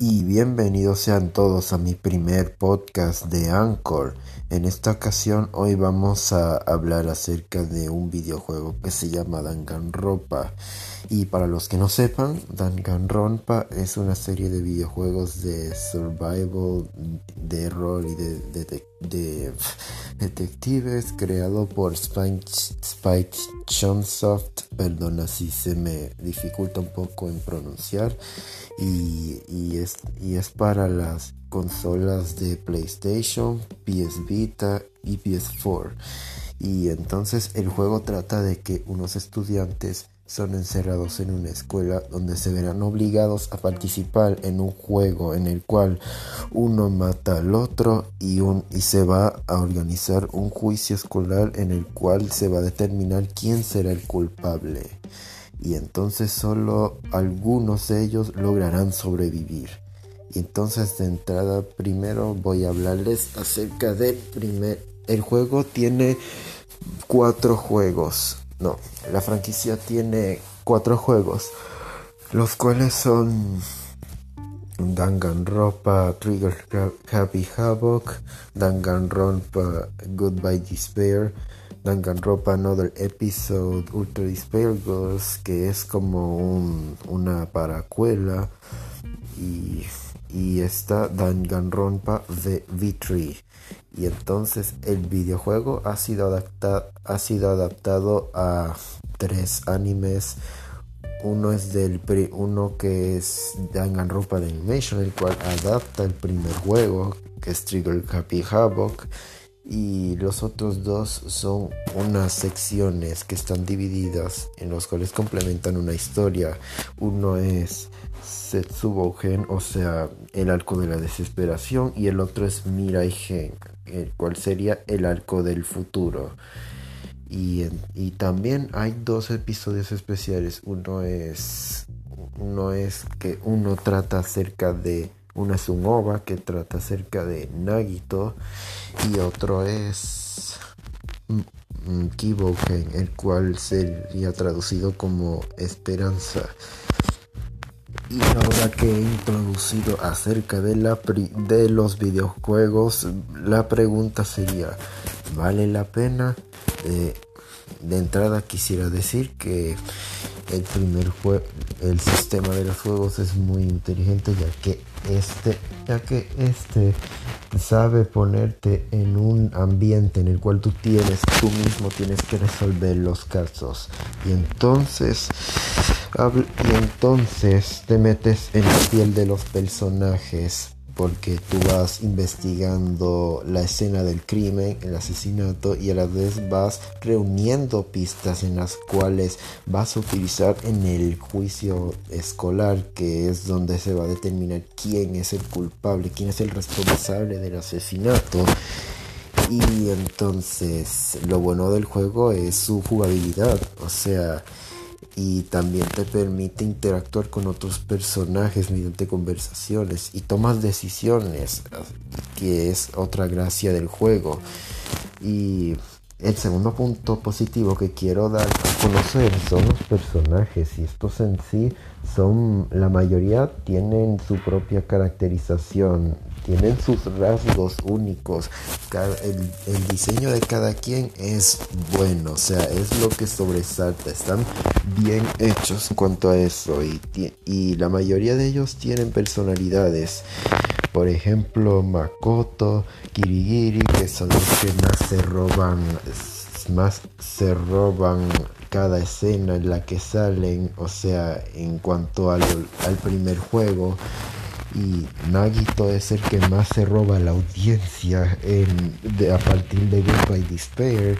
y bienvenidos sean todos a mi primer podcast de Anchor. En esta ocasión hoy vamos a hablar acerca de un videojuego que se llama Danganronpa. Y para los que no sepan, Danganronpa es una serie de videojuegos de survival, de rol y de, detectives creado por Spike, Chunsoft. Perdona si se me dificulta un poco en pronunciar y, es, y es para las consolas de PlayStation, PS Vita y PS4. Y entonces el juego trata de que unos estudiantes son encerrados en una escuela donde se verán obligados a participar en un juego en el cual uno mata al otro y, un, y se va a organizar un juicio escolar en el cual se va a determinar quién será el culpable y entonces solo algunos de ellos lograrán sobrevivir. Y entonces de entrada primero voy a hablarles acerca del primer... El juego tiene cuatro juegos. No, la franquicia tiene cuatro juegos. Los cuales son Danganronpa Trigger Happy Havoc, Danganronpa Goodbye Despair, Danganronpa Another Episode Ultra Despair Girls, que es como un, una paracuela. Y, y está Danganronpa The V3. Y entonces el videojuego ha sido, ha sido adaptado a tres animes. Uno es del uno que es Danganronpa de Animation, el cual adapta el primer juego, que es Trigger Happy Havoc y los otros dos son unas secciones que están divididas en los cuales complementan una historia. Uno es Setsubo Gen, o sea, el arco de la desesperación, y el otro es Mirai Gen, el cual sería el arco del futuro. Y, y también hay dos episodios especiales. Uno es, uno es que uno trata acerca de una es un OVA que trata acerca de Nagito y otro es Kiboken, el cual sería traducido como Esperanza. Y ahora que he introducido acerca de los videojuegos, la pregunta sería, ¿vale la pena? Eh, de entrada quisiera decir que el primer juego, el sistema de los juegos es muy inteligente ya que este, ya que este sabe ponerte en un ambiente en el cual tú tienes, tú mismo tienes que resolver los casos. Y entonces y entonces te metes en la piel de los personajes porque tú vas investigando la escena del crimen, el asesinato y a la vez vas reuniendo pistas en las cuales vas a utilizar en el juicio escolar que es donde se va a determinar quién es el culpable, quién es el responsable del asesinato. Y entonces lo bueno del juego es su jugabilidad, o sea, y también te permite interactuar con otros personajes mediante conversaciones y tomas decisiones, que es otra gracia del juego. Y el segundo punto positivo que quiero dar a conocer son los personajes y estos en sí son la mayoría tienen su propia caracterización tienen sus rasgos únicos. el, diseño de cada quien es bueno, o sea, es lo que sobresalta. Están bien hechos en cuanto a eso y, y la mayoría de ellos tienen personalidades. Por ejemplo, Makoto, Kirigiri, que son los que más se roban, más se roban cada escena en la que salen, o sea, en cuanto al, al primer juego y Nagito es el que más se roba la audiencia en, a partir de Goodbye Despair.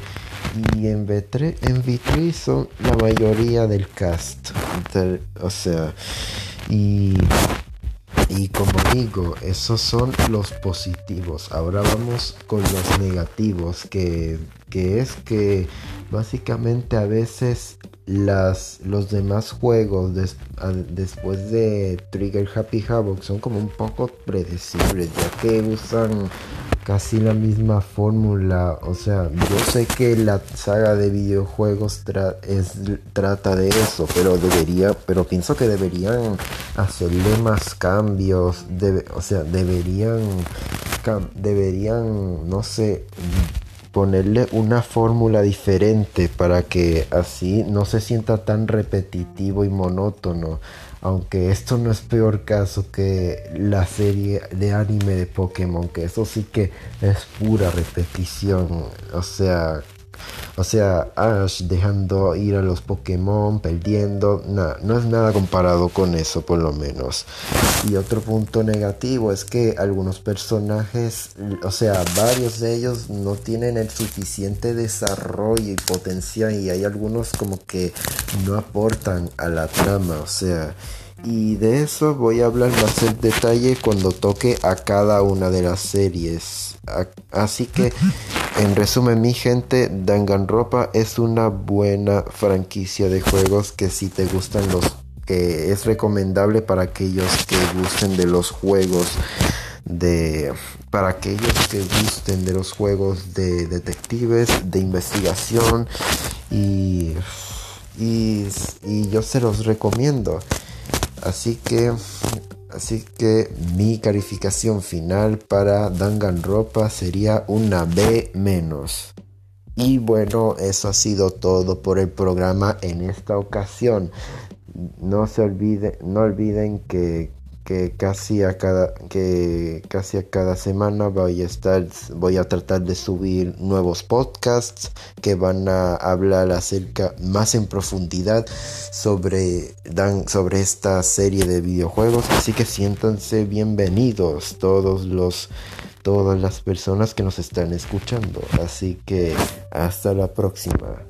Y en V3, en V3 son la mayoría del cast. O sea y y como digo, esos son los positivos. Ahora vamos con los negativos, que, que es que básicamente a veces las, los demás juegos después de Trigger Happy Havoc son como un poco predecibles, ya que usan casi la misma fórmula. O sea, yo sé que la saga de videojuegos trata de eso, pero debería, pero pienso que deberían hacerle más cambios. o sea, deberían, deberían, no sé, ponerle una fórmula diferente para que así no se sienta tan repetitivo y monótono. Aunque esto no es peor caso que la serie de anime de Pokémon, que eso sí que es pura repetición. O sea, o sea, Ash dejando ir a los Pokémon, perdiendo, no es nada comparado con eso por lo menos. Y otro punto negativo es que algunos personajes, o sea, varios de ellos no tienen el suficiente desarrollo y potencia y hay algunos como que no aportan a la trama, o sea, y de eso voy a hablar más en detalle cuando toque a cada una de las series. Así que, en resumen, mi gente, Danganronpa es una buena franquicia de juegos que si te gustan los que es recomendable para aquellos que gusten de los juegos de para aquellos que gusten de los juegos de detectives, de investigación y, y, y yo se los recomiendo. Así que, así que mi calificación final para Danganronpa sería una B menos. Y bueno, eso ha sido todo por el programa en esta ocasión. No se olviden, no olviden que que casi a cada que casi a cada semana voy a estar voy a tratar de subir nuevos podcasts que van a hablar acerca más en profundidad sobre dan sobre esta serie de videojuegos. Así que siéntanse bienvenidos todos los todas las personas que nos están escuchando. Así que hasta la próxima